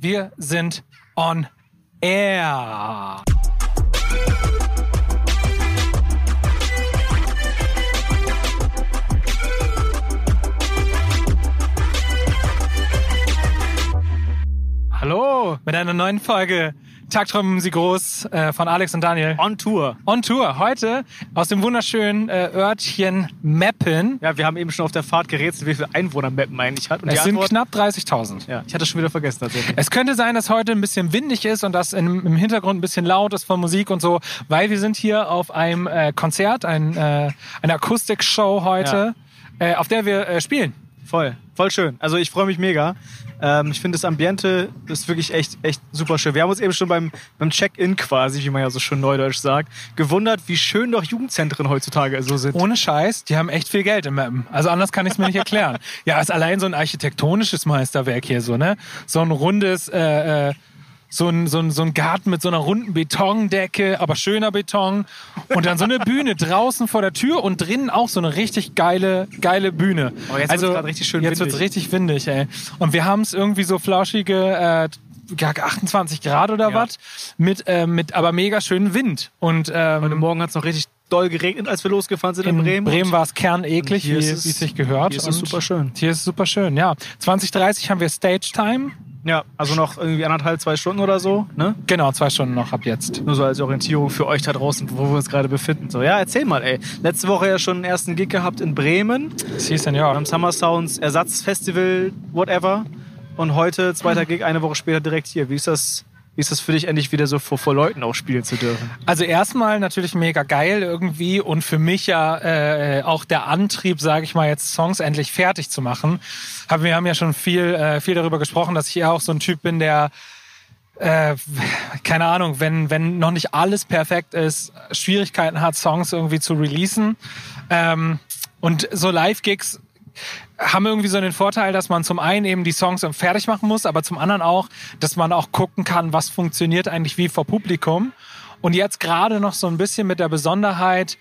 Wir sind on air. Hallo mit einer neuen Folge Tagträumen Sie groß äh, von Alex und Daniel. On Tour. On Tour. Heute aus dem wunderschönen äh, Örtchen Meppen. Ja, wir haben eben schon auf der Fahrt gerätselt, wie viele Einwohner Meppen eigentlich hat. Und es sind Antwort, knapp 30.000. Ja, ich hatte es schon wieder vergessen tatsächlich. Es könnte sein, dass heute ein bisschen windig ist und dass im Hintergrund ein bisschen laut ist von Musik und so, weil wir sind hier auf einem äh, Konzert, ein, äh, eine Akustikshow heute, äh, auf der wir äh, spielen. Voll, voll schön. Also ich freue mich mega. Ähm, ich finde das Ambiente ist wirklich echt, echt super schön. Wir haben uns eben schon beim, beim Check-in quasi, wie man ja so schön neudeutsch sagt, gewundert, wie schön doch Jugendzentren heutzutage so sind. Ohne Scheiß, die haben echt viel Geld im Mappen. Also anders kann ich es mir nicht erklären. ja, ist allein so ein architektonisches Meisterwerk hier so, ne? So ein rundes, äh, äh, so ein, so, ein, so ein Garten mit so einer runden Betondecke, aber schöner Beton. Und dann so eine Bühne draußen vor der Tür und drinnen auch so eine richtig geile, geile Bühne. Oh, jetzt also, wird's grad richtig schön Jetzt windig. wird's richtig windig, ey. Und wir haben es irgendwie so flauschige äh, ja, 28 Grad oder Ja. was, mit, äh, mit aber mega schönen Wind. Und ähm, Heute Morgen hat es noch richtig doll geregnet, als wir losgefahren sind in, in Bremen. Bremen war es kerneklig, hier wie, ist es- es sich gehört. hier ist es super schön. Hier ist es super schön, ja. 2030 haben wir Stage Time. Ja, also noch irgendwie anderthalb, zwei Stunden oder so, ne? Genau, zwei Stunden noch ab jetzt. Nur so als Orientierung für euch da draußen, wo wir uns gerade befinden. So, ja, erzähl mal, ey. Letzte Woche ja schon einen ersten Gig gehabt in Bremen. Sie Senior. am Summer Sounds Ersatzfestival, whatever. Und heute, zweiter Gig, eine Woche später direkt hier. Wie ist das, wie ist das für dich endlich wieder so vor, vor Leuten auch spielen zu dürfen? Also erstmal natürlich mega geil irgendwie und für mich ja äh, auch der Antrieb, sage ich mal jetzt, Songs endlich fertig zu machen. Haben, wir haben ja schon viel, äh, viel darüber gesprochen, dass ich ja auch so ein Typ bin, der äh, keine Ahnung, wenn, wenn noch nicht alles perfekt ist, Schwierigkeiten hat, Songs irgendwie zu releasen. Ähm, und so Live-Gigs haben irgendwie so den Vorteil, dass man zum einen eben die Songs fertig machen muss, aber zum anderen auch, dass man auch gucken kann, was funktioniert eigentlich wie vor Publikum. Und jetzt gerade noch so ein bisschen mit der Besonderheit,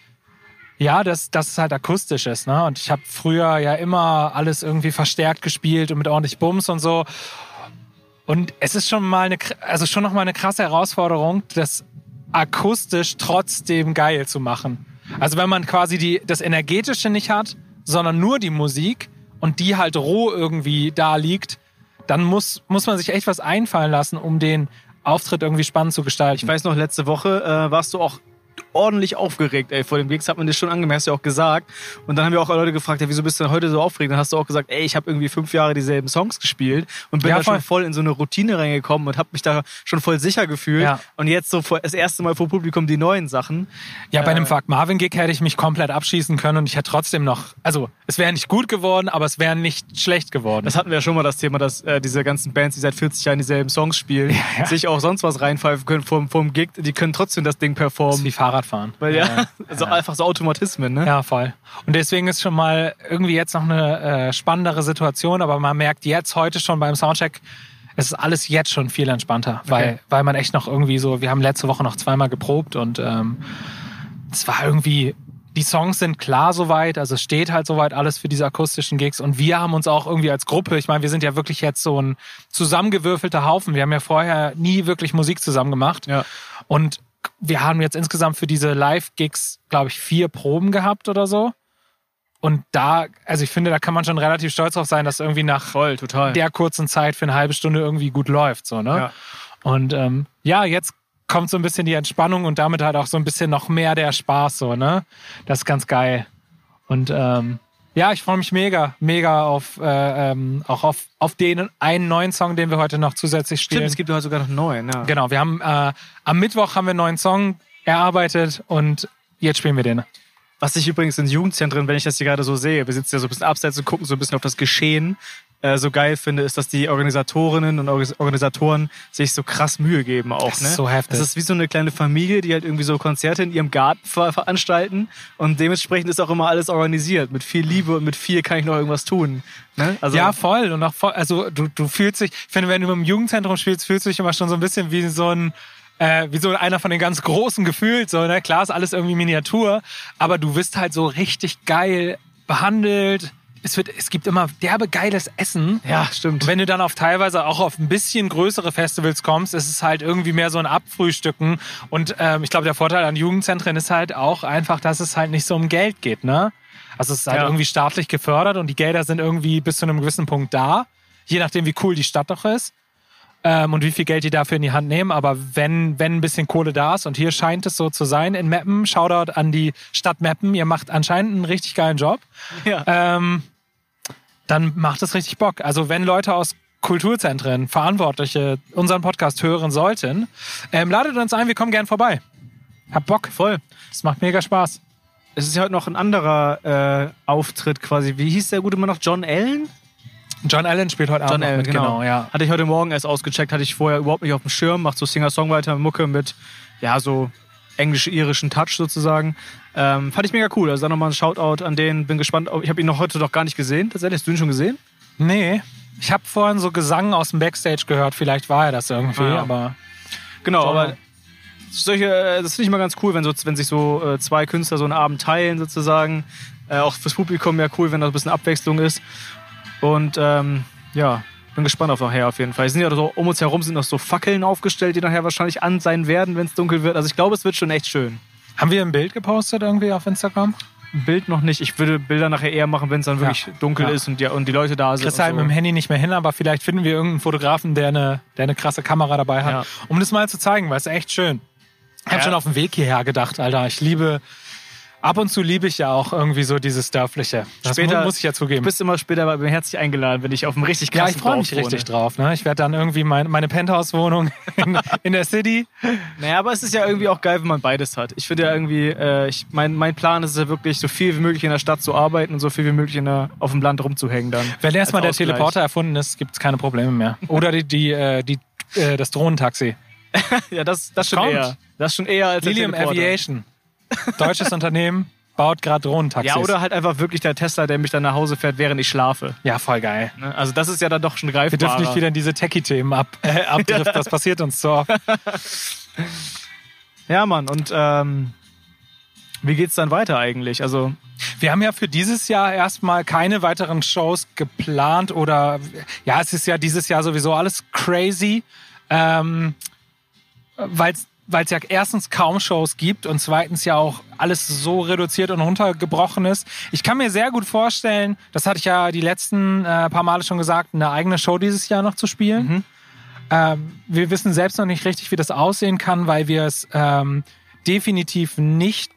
ja, dass, dass es halt akustisch ist. Ne? Und ich habe früher ja immer alles irgendwie verstärkt gespielt und mit ordentlich Bums und so. Und es ist schon mal eine, also schon noch mal eine krasse Herausforderung, das akustisch trotzdem geil zu machen. Also wenn man quasi die, das Energetische nicht hat, sondern nur die Musik und die halt roh irgendwie da liegt, dann muss, muss man sich echt was einfallen lassen, um den Auftritt irgendwie spannend zu gestalten. Ich weiß noch, letzte Woche äh, warst du auch ordentlich aufgeregt, ey. Vor dem Gigs hat man dir schon angemerkt, hast du ja auch gesagt. Und dann haben wir auch Leute gefragt, ja, wieso bist du denn heute so aufgeregt? Dann hast du auch gesagt, ey, ich habe irgendwie fünf Jahre dieselben Songs gespielt und bin Ja, da voll. schon voll in so eine Routine reingekommen und habe mich da schon voll sicher gefühlt. Ja. Und jetzt so das erste Mal vor Publikum die neuen Sachen. Ja, bei Äh, einem Fuck Marvin Gig hätte ich mich komplett abschießen können und ich hätte trotzdem noch, also es wäre nicht gut geworden, aber es wäre nicht schlecht geworden. Das hatten wir ja schon mal das Thema, dass äh, diese ganzen Bands, die seit 40 Jahren dieselben Songs spielen, ja. sich auch sonst was reinpfeifen können vom, vom Gig, die können trotzdem das Ding Das performen. wie Fahrradfahren. Weil ja, also einfach so Automatismen, ne? Ja, voll. Und deswegen ist schon mal irgendwie jetzt noch eine äh, spannendere Situation, aber man merkt jetzt heute schon beim Soundcheck, es ist alles jetzt schon viel entspannter, weil, weil man echt noch irgendwie so, wir haben letzte Woche noch zweimal geprobt und ähm, es war irgendwie, die Songs sind klar soweit, also es steht halt soweit alles für diese akustischen Gigs und wir haben uns auch irgendwie als Gruppe, ich meine, wir sind ja wirklich jetzt so ein zusammengewürfelter Haufen, wir haben ja vorher nie wirklich Musik zusammen gemacht Ja. und wir haben jetzt insgesamt für diese Live-Gigs, glaube ich, vier Proben gehabt oder so. Und da, also ich finde, da kann man schon relativ stolz drauf sein, dass irgendwie nach Voll, der kurzen Zeit für eine halbe Stunde irgendwie gut läuft. So, ne? Ja. Und ähm, ja, jetzt kommt so ein bisschen die Entspannung und damit halt auch so ein bisschen noch mehr der Spaß, so, ne? Das ist ganz geil. Und ähm, ja, ich freue mich mega, mega auf äh, ähm, auch auf, auf den einen neuen Song, den wir heute noch zusätzlich spielen. Stimmt, es gibt ja sogar noch einen neuen, ja. Genau, wir haben äh, am Mittwoch haben wir einen neuen Song erarbeitet und jetzt spielen wir den. Was ich übrigens in Jugendzentren, wenn ich das hier gerade so sehe, wir sitzen ja so ein bisschen abseits und gucken so ein bisschen auf das Geschehen, äh, so geil finde, ist, dass die Organisatorinnen und Organisatoren sich so krass Mühe geben auch. Das ne? ist so heftig. Das ist wie so eine kleine Familie, die halt irgendwie so Konzerte in ihrem Garten ver veranstalten und dementsprechend ist auch immer alles organisiert. Mit viel Liebe und mit viel kann ich noch irgendwas tun. Ne? Also, ja, voll. Und auch voll, also du, du fühlst dich, ich finde, wenn du im Jugendzentrum spielst, fühlst du dich immer schon so ein bisschen wie so ein, äh, wie so einer von den ganz Großen gefühlt. So, ne? Klar ist alles irgendwie Miniatur, aber du wirst halt so richtig geil behandelt. Es, wird, es gibt immer derbe geiles Essen. Ja, stimmt. Und wenn du dann auf teilweise auch auf ein bisschen größere Festivals kommst, ist es halt irgendwie mehr so ein Abfrühstücken. Und ähm, ich glaube, der Vorteil an Jugendzentren ist halt auch einfach, dass es halt nicht so um Geld geht, ne? Also es ist halt Ja. irgendwie staatlich gefördert und die Gelder sind irgendwie bis zu einem gewissen Punkt da. Je nachdem, wie cool die Stadt doch ist. Ähm, und wie viel Geld die dafür in die Hand nehmen. Aber wenn, wenn ein bisschen Kohle da ist, und hier scheint es so zu sein in Meppen, Shoutout an die Stadt Meppen, ihr macht anscheinend einen richtig geilen Job Ja. ähm, dann macht es richtig Bock. Also wenn Leute aus Kulturzentren, Verantwortliche unseren Podcast hören sollten, ähm, ladet uns ein, wir kommen gern vorbei. Hab Bock. Voll. Das macht mega Spaß. Es ist ja heute noch ein anderer äh, Auftritt quasi. Wie hieß der gute Mann noch? John Allen? John Allen spielt heute Abend John noch Allen, mit, genau. ja. Hatte ich heute Morgen erst ausgecheckt, hatte ich vorher überhaupt nicht auf dem Schirm. Macht so Singer-Songwriter-Mucke mit, ja, so englisch-irischen Touch sozusagen. Ähm, fand ich mega cool. Also dann nochmal ein Shoutout an den. Bin gespannt. Ich habe ihn noch heute noch gar nicht gesehen. Tatsächlich, hast du ihn schon gesehen? Nee, ich habe vorhin so Gesang aus dem Backstage gehört. Vielleicht war er das irgendwie, Ah, ja. aber Genau, John- aber solche, äh, das finde ich mal ganz cool, wenn, so, wenn sich so äh, zwei Künstler so einen Abend teilen sozusagen. Äh, auch fürs Publikum ja cool, wenn da ein bisschen Abwechslung ist. Und ähm, ja, bin gespannt auf nachher auf jeden Fall. Es sind ja so, um uns herum sind noch so Fackeln aufgestellt, die nachher wahrscheinlich an sein werden, wenn es dunkel wird. Also ich glaube, es wird schon echt schön. haben wir ein Bild gepostet irgendwie auf Instagram? Ein Bild noch nicht. Ich würde Bilder nachher eher machen, wenn es dann wirklich dunkel Ja. ist und die, und die Leute da sind. Kriegst halt so. mit dem Handy nicht mehr hin, aber vielleicht finden wir irgendeinen Fotografen, der eine, der eine krasse Kamera dabei hat, Ja. um das mal zu zeigen, weil es echt schön. Ich habe Ja. schon auf dem Weg hierher gedacht, Alter. Ich liebe, ab und zu liebe ich ja auch irgendwie so dieses Dörfliche. Das Später- mu muss ich ja Du zugeben. bist immer später bei mir herzlich eingeladen, wenn ich auf einem richtig Ja, krassen ich freue mich wohne. richtig drauf. Ne? Ich werde dann irgendwie mein, meine Penthouse-Wohnung in, in der City. Naja, aber es ist ja irgendwie auch geil, wenn man beides hat. Ich finde ja irgendwie, äh, ich, mein, mein Plan ist es ja wirklich, so viel wie möglich in der Stadt zu arbeiten und so viel wie möglich in der, auf dem Land rumzuhängen dann. Wenn erstmal der Ausgleich. Teleporter erfunden ist, gibt es keine Probleme mehr. Oder die, die, äh, die, äh, das Drohnentaxi. Ja, das, das schon Kommt. eher. Das schon eher als Lilium. Aviation. Deutsches Unternehmen baut gerade Drohnentaxis. Ja, oder halt einfach wirklich der Tesla, der mich dann nach Hause fährt, während ich schlafe. Ja, voll geil. Ne? Also das ist ja dann doch schon greifbar. Wir dürfen nicht wieder in diese Techie-Themen ab, äh, abdriften. Das passiert uns so oft. Ja, Mann. Und ähm, wie geht's dann weiter eigentlich? Also Wir haben ja für dieses Jahr erstmal keine weiteren Shows geplant oder ja, es ist ja dieses Jahr sowieso alles crazy, ähm, weil es ja erstens kaum Shows gibt und zweitens ja auch alles so reduziert und runtergebrochen ist. Ich kann mir sehr gut vorstellen, das hatte ich ja die letzten äh, paar Male schon gesagt, eine eigene Show dieses Jahr noch zu spielen. Ähm, wir wissen selbst noch nicht richtig, wie das aussehen kann, weil wir es ähm, definitiv nicht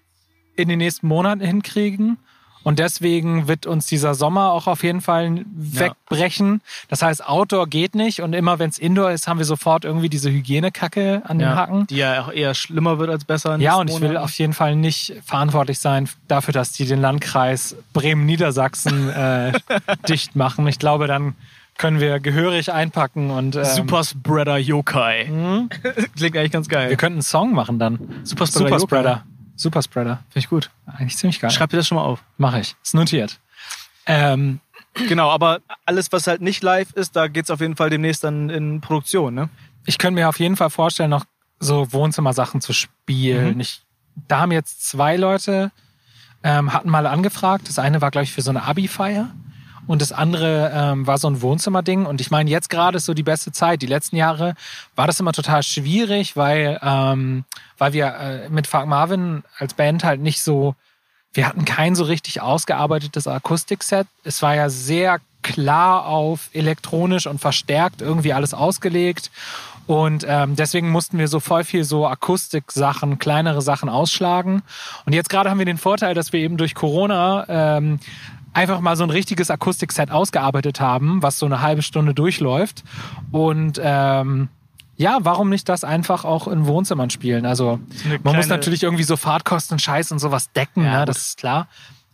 in den nächsten Monaten hinkriegen. Und deswegen wird uns dieser Sommer auch auf jeden Fall wegbrechen. Das heißt, Outdoor geht nicht. Und immer wenn es Indoor ist, haben wir sofort irgendwie diese Hygienekacke an den Haken. die ja auch eher schlimmer wird als besser. Ja, und ich will auf jeden Fall nicht verantwortlich sein dafür, dass die den Landkreis Bremen-Niedersachsen äh, dicht machen. Ich glaube, dann können wir gehörig einpacken und ähm, Superspreader Yokai. Klingt eigentlich ganz geil. wir könnten einen Song machen dann. Superspreader Superspreader. Superspreader. Finde ich gut. Eigentlich ziemlich geil. Schreib dir das schon mal auf. Mache ich. Ist notiert. Ähm, Genau, aber alles, was halt nicht live ist, da geht's auf jeden Fall demnächst dann in Produktion, ne? ich könnte mir auf jeden Fall vorstellen, noch so Wohnzimmersachen zu spielen. Mhm. Ich, da haben jetzt zwei Leute, ähm, hatten mal angefragt. Das eine war, glaube ich, für so eine Abi-Feier. Und das andere ähm, war so ein Wohnzimmerding. Und ich meine, jetzt gerade ist so die beste Zeit. Die letzten Jahre war das immer total schwierig, weil, ähm, weil wir äh, mit Fuck Marvin als Band halt nicht so, wir hatten kein so richtig ausgearbeitetes Akustikset. Es war ja sehr klar auf elektronisch und verstärkt irgendwie alles ausgelegt. Und ähm, deswegen mussten wir so voll viel so Akustik-Sachen, kleinere Sachen ausschlagen. Und jetzt gerade haben wir den Vorteil, dass wir eben durch Corona ähm, einfach mal so ein richtiges Akustikset ausgearbeitet haben, was so eine halbe Stunde durchläuft. Und ähm, ja, warum nicht das einfach auch in Wohnzimmern spielen? Also man muss natürlich irgendwie so Fahrtkosten, Scheiß und sowas decken, Ja, ne? das ist klar.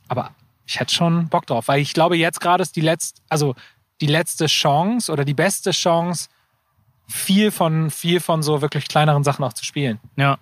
Aber ich hätte schon Bock drauf, weil ich glaube, jetzt gerade ist die letzte, also die letzte Chance oder die beste Chance, viel von, viel von so wirklich kleineren Sachen auch zu spielen. Ja.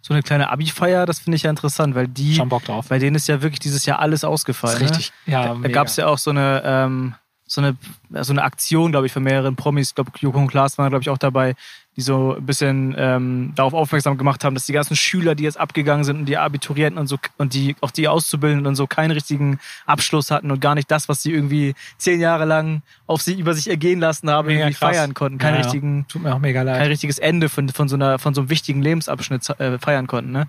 So eine kleine Abi-Feier, das finde ich ja interessant, weil die, Schon Bock drauf. bei denen ist ja wirklich dieses Jahr alles ausgefallen. ist richtig. Ja, Ne? Da gab es ja auch so eine, ähm, so eine, so eine Aktion, glaube ich, von mehreren Promis. Ich glaube, Joko und Klaas waren, glaube ich, auch dabei, die so ein bisschen ähm, darauf aufmerksam gemacht haben, dass die ganzen Schüler, die jetzt abgegangen sind und die Abiturienten und so und die auch die Auszubildenden und so keinen richtigen Abschluss hatten und gar nicht das, was sie irgendwie zehn Jahre lang auf sie über sich ergehen lassen haben, Mega irgendwie krass. feiern konnten, keinen Ja, ja. richtigen Tut mir auch mega leid. kein richtiges Ende von, von, so einer, von so einem wichtigen Lebensabschnitt äh, feiern konnten. Ne?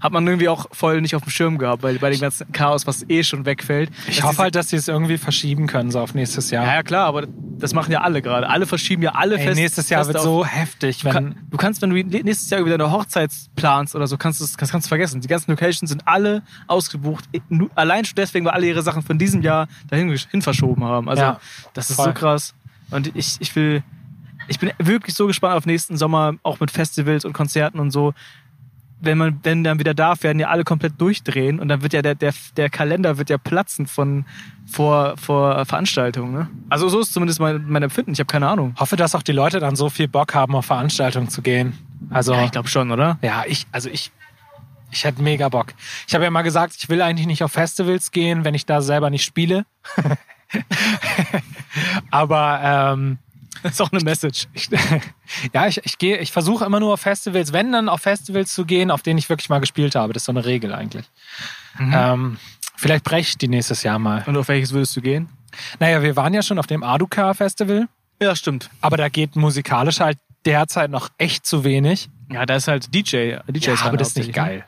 Hat man irgendwie auch voll nicht auf dem Schirm gehabt, weil bei dem ganzen Chaos, was eh schon wegfällt. Ich hoffe halt, dass sie es irgendwie verschieben können, so auf nächstes Jahr. Ja, ja, klar, aber das machen ja alle gerade. Alle verschieben ja alle Ey, fest. nächstes Jahr fest wird so heftig, Du, wenn. kann, du kannst, wenn du nächstes Jahr über deine Hochzeit planst oder so, kannst du es kannst, kannst du vergessen. Die ganzen Locations sind alle ausgebucht. Allein schon deswegen, weil alle ihre Sachen von diesem Jahr dahin hin verschoben haben. Also, Ja, das ist voll. so krass. Und ich, ich will, ich bin wirklich so gespannt auf nächsten Sommer, auch mit Festivals und Konzerten und so. Wenn man, wenn dann wieder darf, werden ja alle komplett durchdrehen und dann wird ja der, der, der Kalender wird ja platzen von vor, vor Veranstaltungen. Ne? Also so ist zumindest mein, mein Empfinden. Ich habe keine Ahnung. hoffe, dass auch die Leute dann so viel Bock haben, auf Veranstaltungen zu gehen. Also, Ja, ich glaube schon, oder? ja, ich, also ich, ich hätte mega Bock. Ich habe ja mal gesagt, ich will eigentlich nicht auf Festivals gehen, wenn ich da selber nicht spiele. Aber ähm, Das ist auch eine Message. ich, ja, ich, ich gehe, ich versuche immer nur auf Festivals, wenn dann auf Festivals zu gehen, auf denen ich wirklich mal gespielt habe. Das ist so eine Regel eigentlich. Ähm, vielleicht breche ich die nächstes Jahr mal. Und auf welches würdest du gehen? Naja, wir waren ja schon auf dem Aduka Festival, Ja, stimmt. aber da geht musikalisch halt derzeit noch echt zu wenig. Ja, da ist halt DJ. DJs Ja, aber das ist nicht hauptsächlich, geil. ne?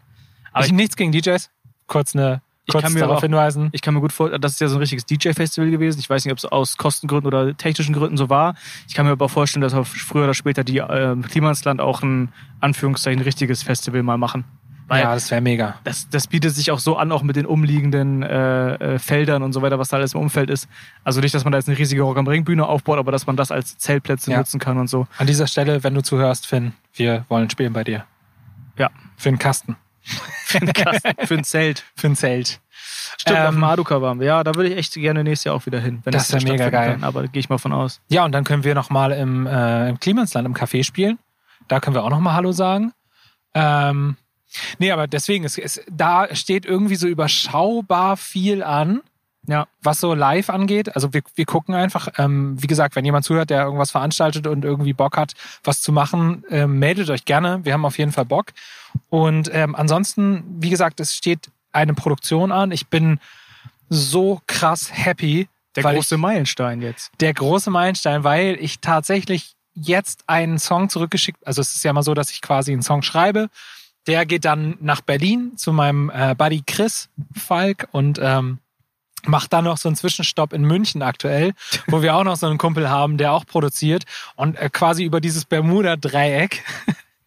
Aber Aber ich, nichts gegen DJs. Kurz eine Ich kurz kann mir darauf auch- hinweisen. Ich kann mir gut vorstellen, das ist ja so ein richtiges DJ-Festival gewesen. Ich weiß nicht, ob es aus Kostengründen oder technischen Gründen so war. Ich kann mir aber vorstellen, dass auch früher oder später die äh, Klimansland auch ein Anführungszeichen richtiges Festival mal machen. Weil ja, das wäre mega. das, das bietet sich auch so an, auch mit den umliegenden äh, äh, Feldern und so weiter, was da alles im Umfeld ist. Also nicht, dass man da jetzt eine riesige Rock am Ring Bühne aufbaut, aber dass man das als Zeltplätze Ja. nutzen kann und so. An dieser Stelle, wenn du zuhörst, Finn, wir wollen spielen bei dir. Ja. Für einen Kasten. Für ein Zelt. Für ein Zelt. Stimmt, auf Ähm, dem Aduka waren wir. Ja, da würde ich echt gerne nächstes Jahr auch wieder hin. Wenn Das das, wär mega geil. Kann. Aber gehe ich mal von aus. Ja, und dann können wir nochmal im, äh, im Klimansland im Café spielen. Da können wir auch nochmal Hallo sagen. Ähm, nee, aber deswegen, es, es, da steht irgendwie so überschaubar viel an. Ja. was so live angeht. Also wir, wir gucken einfach, ähm, wie gesagt, wenn jemand zuhört, der irgendwas veranstaltet und irgendwie Bock hat, was zu machen, ähm, meldet euch gerne. Wir haben auf jeden Fall Bock. Und ähm, ansonsten, wie gesagt, es steht eine Produktion an. Ich bin so krass happy. Der große Meilenstein jetzt. ich, der große Meilenstein, weil ich tatsächlich jetzt einen Song zurückgeschickt, also es ist ja mal so, dass ich quasi einen Song schreibe. Der geht dann nach Berlin zu meinem äh, Buddy Chris Falk und ähm, macht dann noch so einen Zwischenstopp in München aktuell, wo wir auch noch so einen Kumpel haben, der auch produziert und äh, quasi über dieses Bermuda-Dreieck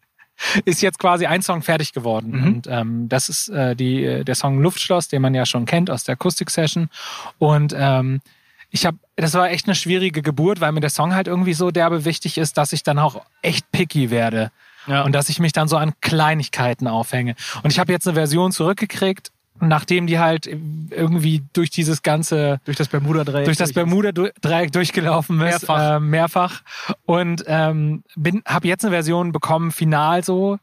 ist jetzt quasi ein Song fertig geworden. Mhm. Und ähm, das ist äh, die, äh, der Song Luftschloss, den man ja schon kennt aus der Akustik-Session. Und ähm, ich habe, das war echt eine schwierige Geburt, weil mir der Song halt irgendwie so derbe wichtig ist, dass ich dann auch echt picky werde. Ja. Und dass ich mich dann so an Kleinigkeiten aufhänge. Und ich habe jetzt eine Version zurückgekriegt, nachdem die halt irgendwie durch dieses ganze durch das Bermuda-Dreieck. durch das Bermuda-Dreieck durchgelaufen ist. Mehrfach. Äh, mehrfach. Und ähm, bin, habe jetzt eine Version bekommen, final so,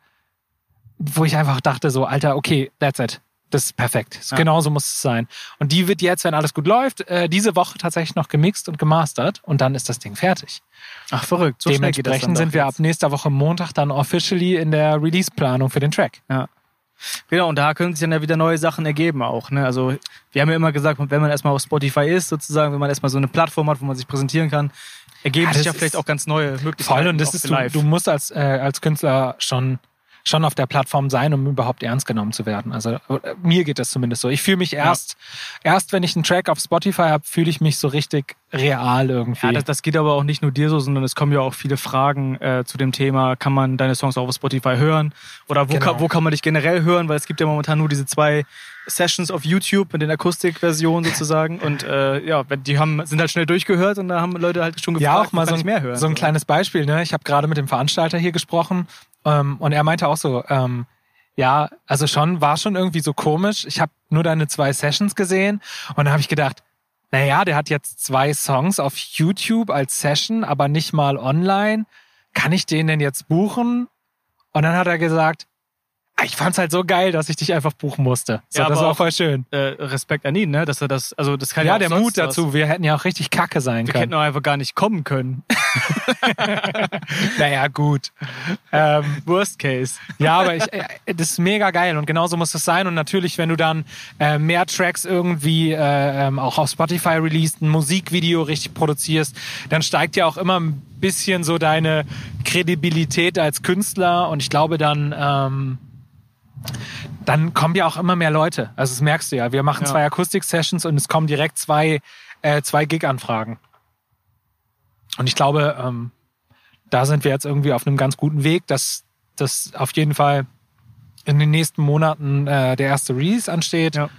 wo ich einfach dachte so, Alter, okay, that's it. Das ist perfekt. So, Ja. Genauso muss es sein. Und die wird jetzt, wenn alles gut läuft, äh, diese Woche tatsächlich noch gemixt und gemastert und dann ist das Ding fertig. Ach, verrückt. So schnell geht das Dementsprechend dann sind wir doch ab nächster Woche Montag dann officially in der Release-Planung für den Track. Ja. Genau, und da können sich dann ja wieder neue Sachen ergeben auch. Ne? Also wir haben ja immer gesagt, wenn man erstmal auf Spotify ist, sozusagen, wenn man erstmal so eine Plattform hat, wo man sich präsentieren kann, ergeben Ja, sich ja vielleicht auch ganz neue Möglichkeiten. Voll und das ist du, du musst als äh, als Künstler schon schon auf der Plattform sein, um überhaupt ernst genommen zu werden. Also äh, mir geht das zumindest so. Ich fühle mich erst erst wenn ich einen Track auf Spotify habe, fühle ich mich so richtig real irgendwie. Ja, das, das geht aber auch nicht nur dir so, sondern es kommen ja auch viele Fragen äh, zu dem Thema, kann man deine Songs auch auf Spotify hören? Oder wo, Genau. kann, wo kann man dich generell hören? Weil es gibt ja momentan nur diese zwei Sessions auf YouTube mit den Akustikversionen sozusagen. Und äh, ja, die haben, sind halt schnell durchgehört und da haben Leute halt schon gefragt, ja, auch mal so ein, mehr hören. so ein kleines Beispiel. Ne? Ich habe gerade mit dem Veranstalter hier gesprochen ähm, und er meinte auch so, ähm, ja, also schon, war schon irgendwie so komisch. Ich habe nur deine zwei Sessions gesehen und dann habe ich gedacht, naja, der hat jetzt zwei Songs auf YouTube als Session, aber nicht mal online. Kann ich den denn jetzt buchen? Und dann hat er gesagt, ich fand's halt so geil, dass ich dich einfach buchen musste. So, Ja, das war auch- voll schön. Äh, Respekt an ihn, ne? Dass er das, also das kann ja, Ja, der Mut was. dazu. Wir hätten ja auch richtig kacke sein Wir können. hätten auch einfach gar nicht kommen können. Naja, gut. ähm, Worst case. Ja, aber ich, äh, das ist mega geil und genauso muss es sein. Und natürlich, wenn du dann äh, mehr Tracks irgendwie äh, ähm, auch auf Spotify released, ein Musikvideo richtig produzierst, dann steigt ja auch immer ein bisschen so deine Kredibilität als Künstler. Und ich glaube, dann, ähm, dann kommen ja auch immer mehr Leute. Also das merkst du ja. Wir machen Ja. zwei Akustik-Sessions und es kommen direkt zwei, äh, zwei Gig-Anfragen. Und ich glaube, ähm, da sind wir jetzt irgendwie auf einem ganz guten Weg, dass das auf jeden Fall in den nächsten Monaten äh, der erste Release ansteht. Ja.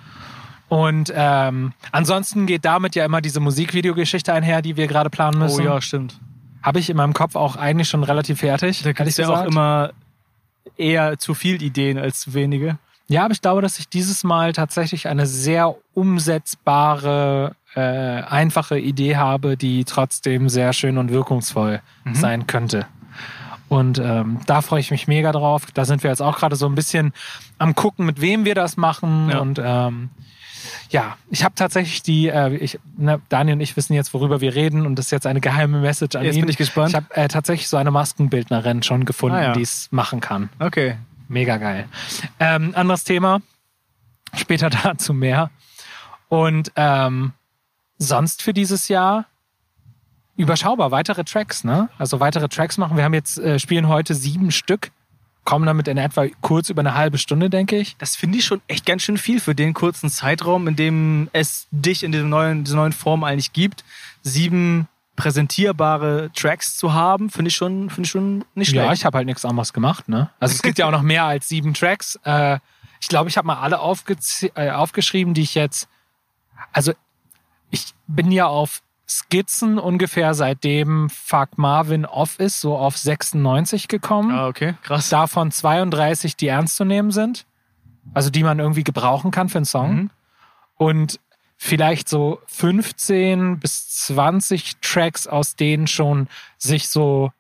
Und ähm, ansonsten geht damit ja immer diese Musikvideogeschichte einher, die wir gerade planen Oh müssen. ja, stimmt. Habe ich in meinem Kopf auch eigentlich schon relativ fertig. Da gibt ehrlich es ja auch immer eher zu viel Ideen als zu wenige. Ja, aber ich glaube, dass ich dieses Mal tatsächlich eine sehr umsetzbare, äh, einfache Idee habe, die trotzdem sehr schön und wirkungsvoll Mhm. sein könnte. Und ähm, da freue ich mich mega drauf. Da sind wir jetzt auch gerade so ein bisschen am gucken, mit wem wir das machen. Ja. Und ähm, ja, ich habe tatsächlich die, äh, ich, ne, Daniel und ich wissen jetzt, worüber wir reden. Und das ist jetzt eine geheime Message an Jetzt ihn. bin ich gespannt. Ich habe äh, tatsächlich so eine Maskenbildnerin schon gefunden, Ah, ja. die es machen kann. Okay. Mega geil. Ähm, anderes Thema. Später dazu mehr. Und ähm, sonst für dieses Jahr überschaubar. Weitere Tracks, ne? Also weitere Tracks machen. Wir haben jetzt, äh, spielen heute sieben Stück. Kommen damit in etwa kurz über eine halbe Stunde, denke ich. Das finde ich schon echt ganz schön viel für den kurzen Zeitraum, in dem es dich in diesem neuen, dieser neuen Form eigentlich gibt. Sieben präsentierbare Tracks zu haben, finde ich schon, finde ich schon nicht schlecht. Ja, ich habe halt nichts anderes gemacht, ne? Also es gibt ja auch noch mehr als sieben Tracks. Äh, ich glaube, ich habe mal alle äh, aufgeschrieben, die ich jetzt. Also ich bin ja auf Skizzen ungefähr seitdem Fuck Marvin off ist, so auf 96 gekommen. ah, okay, krass. Davon 32, die ernst zu nehmen sind. Also die man irgendwie gebrauchen kann für einen Song. Mhm. Und vielleicht so 15 bis 20 Tracks, aus denen schon sich so,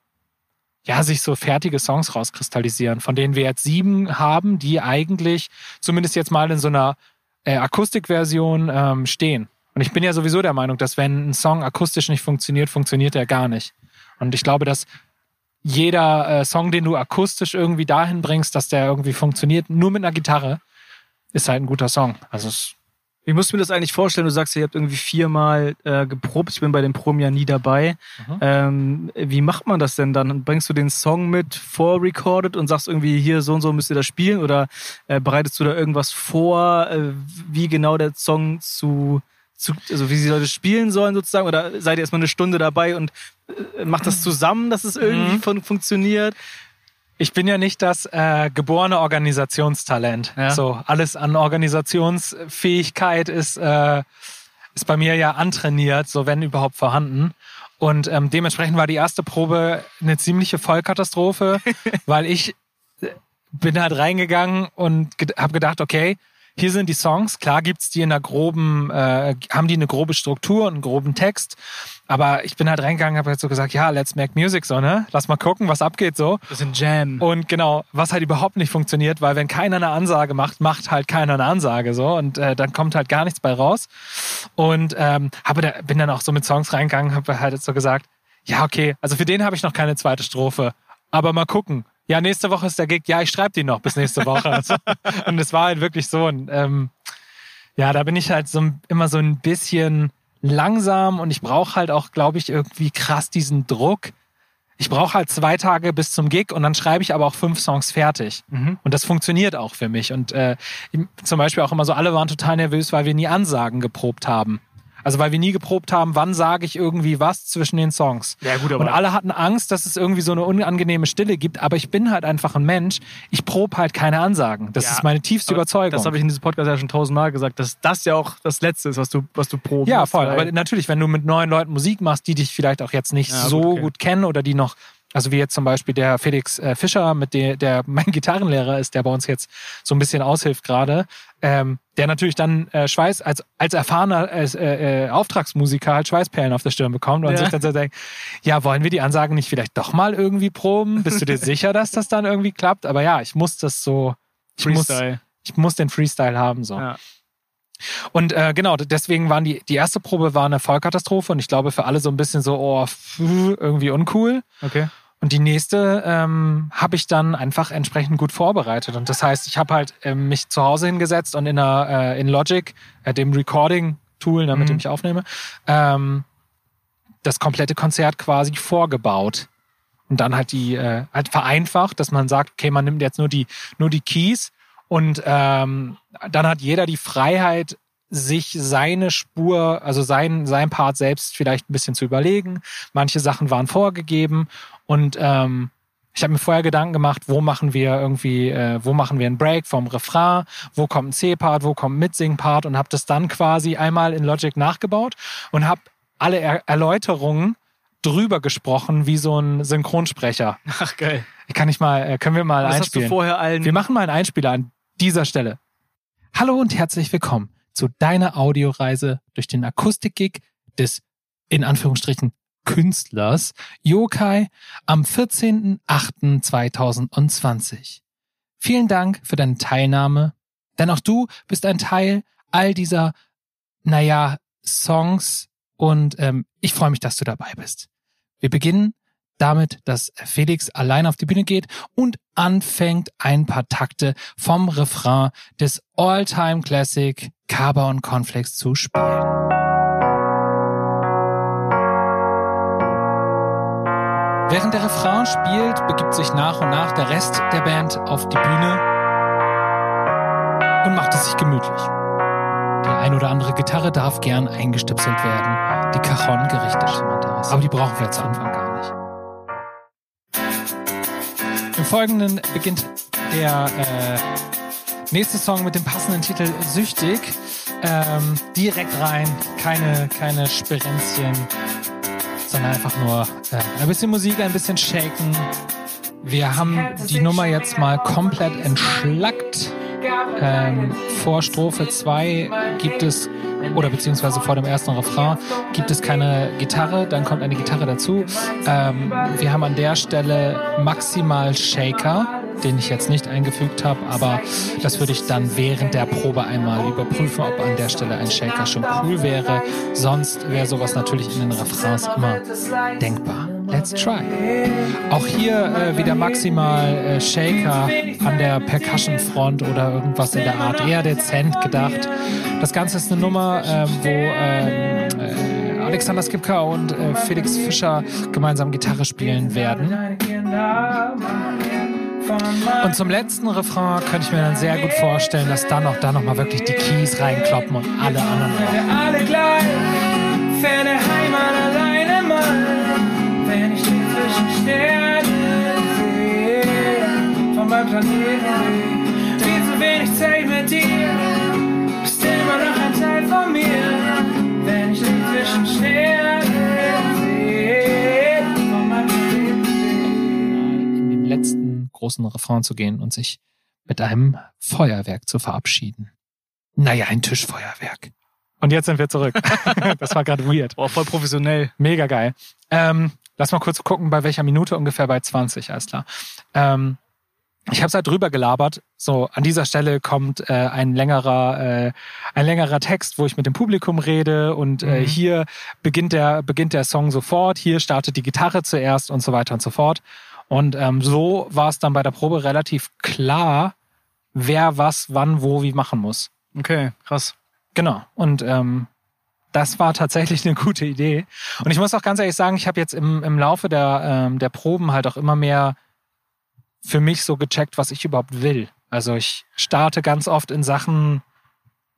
ja, sich so fertige Songs rauskristallisieren, von denen wir jetzt sieben haben, die eigentlich zumindest jetzt mal in so einer äh, Akustikversion ähm, stehen. Und ich bin ja sowieso der Meinung, dass wenn ein Song akustisch nicht funktioniert, funktioniert er gar nicht. Und ich glaube, dass jeder äh, Song, den du akustisch irgendwie dahin bringst, dass der irgendwie funktioniert, nur mit einer Gitarre, ist halt ein guter Song. Also Wie musst du mir das eigentlich vorstellen? Du sagst, ihr habt irgendwie viermal äh, geprobt. Ich bin bei den Proben ja nie dabei. Mhm. Ähm, wie macht man das denn dann? Bringst du den Song mit vorrecorded und sagst irgendwie, hier so und so müsst ihr das spielen? Oder äh, bereitest du da irgendwas vor, äh, wie genau der Song zu, zu, also wie sie Leute spielen sollen sozusagen? Oder seid ihr erstmal eine Stunde dabei und äh, macht das zusammen, dass es irgendwie Mhm. fun funktioniert? ich bin ja nicht das äh, geborene Organisationstalent. Ja. So alles an Organisationsfähigkeit ist äh, ist bei mir ja antrainiert, so wenn überhaupt vorhanden. Und ähm, dementsprechend war die erste Probe eine ziemliche Vollkatastrophe, weil ich äh, bin halt reingegangen und ge habe gedacht, okay, hier sind die Songs, klar gibt's die in einer groben, äh, haben die eine grobe Struktur und einen groben Text, aber ich bin halt reingegangen, habe halt so gesagt, ja, let's make music so, ne? Lass mal gucken, was abgeht so. Das ist ein Jam. Und genau, was halt überhaupt nicht funktioniert, weil wenn keiner eine Ansage macht, macht halt keiner eine Ansage so und äh, dann kommt halt gar nichts bei raus. Und ähm, habe da, bin dann auch so mit Songs reingegangen, habe halt so gesagt, ja okay, also für den habe ich noch keine zweite Strophe, aber mal gucken. Ja, nächste Woche ist der Gig. Ja, ich schreibe die noch bis nächste Woche. Also, und es war halt wirklich so. Und, ähm, ja, da bin ich halt so immer so ein bisschen langsam und ich brauche halt auch, glaube ich, irgendwie krass diesen Druck. Ich brauche halt zwei Tage bis zum Gig und dann schreibe ich aber auch fünf Songs fertig. Mhm. Und das funktioniert auch für mich. Und äh, zum Beispiel auch immer so, alle waren total nervös, weil wir nie Ansagen geprobt haben. Also weil wir nie geprobt haben, wann sage ich irgendwie was zwischen den Songs. Ja, gut, Und alle hatten Angst, dass es irgendwie so eine unangenehme Stille gibt. Aber ich bin halt einfach ein Mensch. Ich probe halt keine Ansagen. Das Ja, ist meine tiefste aber Überzeugung. Das habe ich in diesem Podcast ja schon tausendmal gesagt, dass das ja auch das Letzte ist, was du, was du probst. Ja, voll. Aber natürlich, wenn du mit neuen Leuten Musik machst, die dich vielleicht auch jetzt nicht Ja, so gut, gut, okay. kennen oder die noch, also wie jetzt zum Beispiel der Felix äh, Fischer, mit der, der mein Gitarrenlehrer ist, der bei uns jetzt so ein bisschen aushilft gerade, ähm, der natürlich dann äh, Schweiß, als, als erfahrener äh, äh, Auftragsmusiker halt Schweißperlen auf der Stirn bekommt und Ja. sich dann so denkt, ja, wollen wir die Ansagen nicht vielleicht doch mal irgendwie proben? Bist du dir sicher, dass das dann irgendwie klappt? Aber ja, ich muss das so, Ich muss, ich muss den Freestyle haben. So. Ja. Und äh, genau, deswegen waren die, die erste Probe war eine Vollkatastrophe und ich glaube für alle so ein bisschen so, oh, pff, irgendwie uncool. Okay. Und die nächste ähm, habe ich dann einfach entsprechend gut vorbereitet. Und das heißt, ich habe halt ähm, mich zu Hause hingesetzt und in, einer, äh, in Logic, äh, dem Recording-Tool, ne, mit Mhm. dem ich aufnehme, ähm, das komplette Konzert quasi vorgebaut. Und dann halt die, äh, halt vereinfacht, dass man sagt, okay, man nimmt jetzt nur die, nur die Keys und ähm, dann hat jeder die Freiheit, sich seine Spur, also sein, sein Part selbst vielleicht ein bisschen zu überlegen. Manche Sachen waren vorgegeben und ähm, ich habe mir vorher Gedanken gemacht, wo machen wir irgendwie, äh, wo machen wir einen Break vom Refrain, wo kommt ein C-Part, wo kommt ein Mitsing-Part und habe das dann quasi einmal in Logic nachgebaut und habe alle er Erläuterungen drüber gesprochen wie so ein Synchronsprecher. Ach, geil. Kann ich mal, äh, können wir mal Das hast du einspielen? vorher allen. Wir machen mal einen Einspieler an dieser Stelle. Hallo und herzlich willkommen zu deiner Audioreise durch den Akustik-Gig des, in Anführungsstrichen, Künstlers Yokai am 14.08.2020. Vielen Dank für deine Teilnahme, denn auch du bist ein Teil all dieser, naja, Songs und ähm, ich freue mich, dass du dabei bist. Wir beginnen damit, dass Felix allein auf die Bühne geht und anfängt, ein paar Takte vom Refrain des All-Time Classic Kaba und Cornflakes zu spielen. Während der Refrain spielt, begibt sich nach und nach der Rest der Band auf die Bühne und macht es sich gemütlich. Die ein oder andere Gitarre darf gern eingestöpselt werden, die Cajon gerichtet. Aber die brauchen wir zu Anfang gar nicht. Im Folgenden beginnt der äh, nächste Song mit dem passenden Titel Süchtig. Ähm, direkt rein, keine, keine Sperenzchen, sondern einfach nur äh, ein bisschen Musik, ein bisschen shaken. Wir haben die Nummer jetzt mal komplett entschlackt. Ähm, vor Strophe 2 gibt es, oder beziehungsweise vor dem ersten Refrain, gibt es keine Gitarre, dann kommt eine Gitarre dazu. Ähm, wir haben an der Stelle maximal Shaker, den ich jetzt nicht eingefügt habe, aber das würde ich dann während der Probe einmal überprüfen, ob an der Stelle ein Shaker schon cool wäre. Sonst wäre sowas natürlich in den Refrains immer denkbar. Let's try. Auch hier äh, wieder maximal äh, Shaker an der Percussion-Front oder irgendwas in der Art. Eher dezent gedacht. Das Ganze ist eine Nummer, ähm, wo ähm, äh, Alexander Skipka und äh, Felix Fischer gemeinsam Gitarre spielen werden. Und zum letzten Refrain könnte ich mir dann sehr gut vorstellen, dass dann auch da nochmal wirklich die Keys reinkloppen und alle anderen auch. wir alle gleich, ferne Heimat alleine mal, wenn ich dich zwischen Sternen sehe, von meinem Planeten viel zu wenig Zeit mit dir, bist immer noch ein Teil von mir, wenn ich dich zwischen Sternen großen Refrain zu gehen und sich mit einem Feuerwerk zu verabschieden. Naja, ein Tischfeuerwerk. Und jetzt sind wir zurück. das war gerade weird. Boah, voll professionell. Mega geil. Ähm, lass mal kurz gucken, bei welcher Minute ungefähr bei 20, alles klar. Ähm, ich habe halt drüber gelabert. So, an dieser Stelle kommt äh, ein längerer, äh, ein längerer Text, wo ich mit dem Publikum rede und äh, Mhm. hier beginnt der, beginnt der Song sofort, hier startet die Gitarre zuerst und so weiter und so fort. Und ähm, so war es dann bei der Probe relativ klar, wer was, wann, wo, wie machen muss. Okay, krass. Genau. Und ähm, das war tatsächlich eine gute Idee. Und ich muss auch ganz ehrlich sagen, ich habe jetzt im, im Laufe der, ähm, der Proben halt auch immer mehr für mich so gecheckt, was ich überhaupt will. Also ich starte ganz oft in Sachen,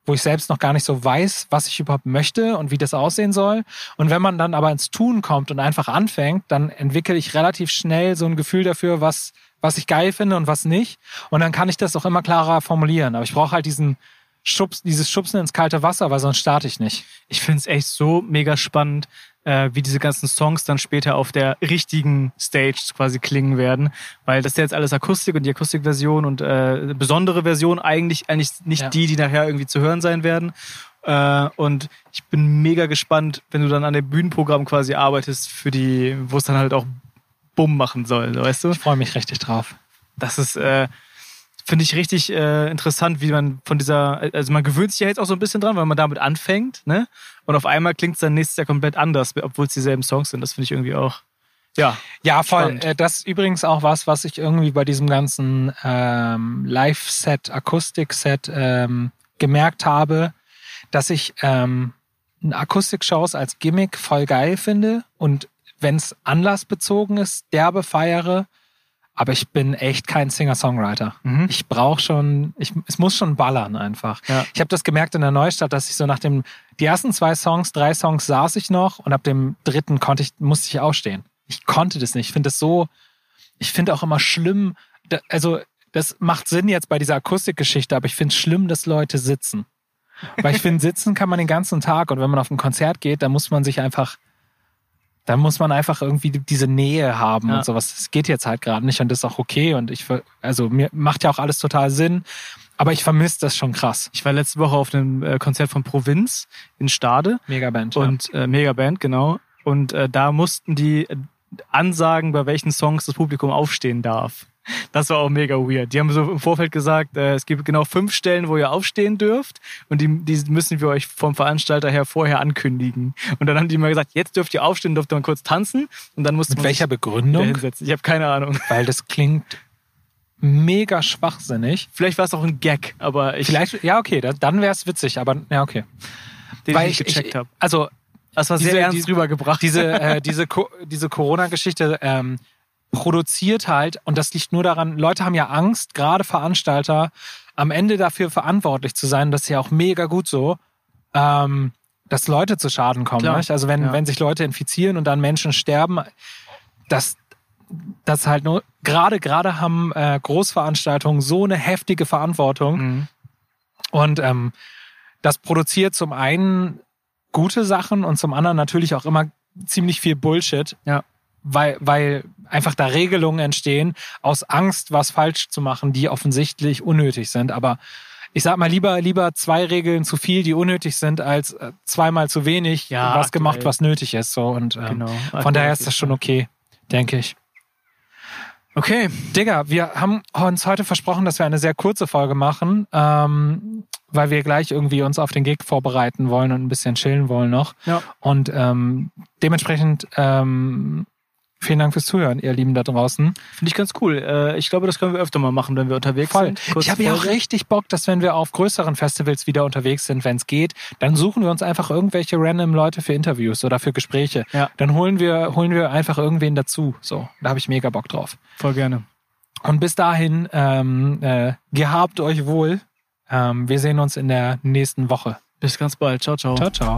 wo ich selbst noch gar nicht so weiß, was ich überhaupt möchte und wie das aussehen soll. Und wenn man dann aber ins Tun kommt und einfach anfängt, dann entwickle ich relativ schnell so ein Gefühl dafür, was, was ich geil finde und was nicht. Und dann kann ich das auch immer klarer formulieren. Aber ich brauche halt diesen Schubs, dieses Schubsen ins kalte Wasser, weil sonst starte ich nicht. Ich finde es echt so mega spannend, äh, wie diese ganzen Songs dann später auf der richtigen Stage quasi klingen werden. Weil das ist ja jetzt alles Akustik und die Akustikversion und äh, besondere Version eigentlich, eigentlich nicht Ja. die, die nachher irgendwie zu hören sein werden. Äh, und ich bin mega gespannt, wenn du dann an dem Bühnenprogramm quasi arbeitest, für die, wo es dann halt auch Bumm machen soll, so, weißt du? Ich freue mich richtig drauf. Das ist, äh, Finde ich richtig äh, interessant, wie man von dieser, also man gewöhnt sich ja jetzt auch so ein bisschen dran, weil man damit anfängt, ne? Und auf einmal klingt es dann nächstes Jahr komplett anders, obwohl es dieselben Songs sind. Das finde ich irgendwie auch, ja. Ja, voll. Spannend. Äh, Das ist übrigens auch was, was ich irgendwie bei diesem ganzen ähm, Live-Set, Akustik-Set ähm, gemerkt habe, dass ich ähm, Akustik-Shows als Gimmick voll geil finde und wenn es anlassbezogen ist, derbe feiere. Aber ich bin echt kein Singer-Songwriter. Mhm. Ich brauche schon, ich, es muss schon ballern einfach. Ja. Ich habe das gemerkt in der Neustadt, dass ich so nach dem, die ersten zwei Songs, drei Songs saß ich noch und ab dem dritten konnte ich, musste ich aufstehen. Ich konnte das nicht. Ich finde das so, ich finde auch immer schlimm, da, also das macht Sinn jetzt bei dieser Akustikgeschichte, aber ich finde es schlimm, dass Leute sitzen. Weil ich finde, sitzen kann man den ganzen Tag und wenn man auf ein Konzert geht, dann muss man sich einfach, dann muss man einfach irgendwie diese Nähe haben Ja. und sowas. Das geht jetzt halt gerade nicht und das ist auch okay und ich, also mir macht ja auch alles total Sinn, aber ich vermisse das schon krass. Ich war letzte Woche auf einem äh, Konzert von Provinz in Stade Megaband. und äh, Megaband, genau. Und äh, da mussten die äh, ansagen, bei welchen Songs das Publikum aufstehen darf. Das war auch mega weird. Die haben so im Vorfeld gesagt, äh, es gibt genau fünf Stellen, wo ihr aufstehen dürft und die, die müssen wir euch vom Veranstalter her vorher ankündigen. Und dann haben die mal gesagt, jetzt dürft ihr aufstehen, dürft ihr mal kurz tanzen und dann musste Mit man welcher Begründung? Ich habe keine Ahnung. Weil das klingt mega schwachsinnig. Vielleicht war es auch ein Gag, aber ich Vielleicht, ja, okay, da, dann wäre es witzig, aber ja, okay. den Weil ich gecheckt habe. Also, Das war sehr diese- ernst diese- rübergebracht. diese, äh, diese, Co- diese Corona-Geschichte ähm, produziert halt, und das liegt nur daran, Leute haben ja Angst, gerade Veranstalter, am Ende dafür verantwortlich zu sein, das ist ja auch mega gut so, ähm, dass Leute zu Schaden kommen. Also wenn, Ja. wenn sich Leute infizieren und dann Menschen sterben, das, das halt nur, gerade, gerade haben äh, Großveranstaltungen so eine heftige Verantwortung, Mhm. und ähm, das produziert zum einen gute Sachen und zum anderen natürlich auch immer ziemlich viel Bullshit. Ja. Weil, weil einfach da Regelungen entstehen, aus Angst, was falsch zu machen, die offensichtlich unnötig sind. Aber ich sag mal, lieber, lieber zwei Regeln zu viel, die unnötig sind, als äh, zweimal zu wenig, Ja, was aktuell. gemacht, was nötig ist. So. Und ähm, Genau. von daher ist das schon okay, denke ich. Okay. Digga, wir haben uns heute versprochen, dass wir eine sehr kurze Folge machen, ähm, weil wir gleich irgendwie uns auf den Gig vorbereiten wollen und ein bisschen chillen wollen noch. Ja. Und ähm, dementsprechend ähm, vielen Dank fürs Zuhören, ihr Lieben da draußen. Finde ich ganz cool. Äh, ich glaube, das können wir öfter mal machen, wenn wir unterwegs Voll. sind. Kurze Ich habe ja auch richtig Bock, dass wenn wir auf größeren Festivals wieder unterwegs sind, wenn es geht, dann suchen wir uns einfach irgendwelche random Leute für Interviews oder für Gespräche. Ja. Dann holen wir, holen wir einfach irgendwen dazu. So, da habe ich mega Bock drauf. Voll gerne. Und bis dahin, ähm, äh, gehabt euch wohl. Ähm, wir sehen uns in der nächsten Woche. Bis ganz bald. Ciao, ciao. Ciao, ciao.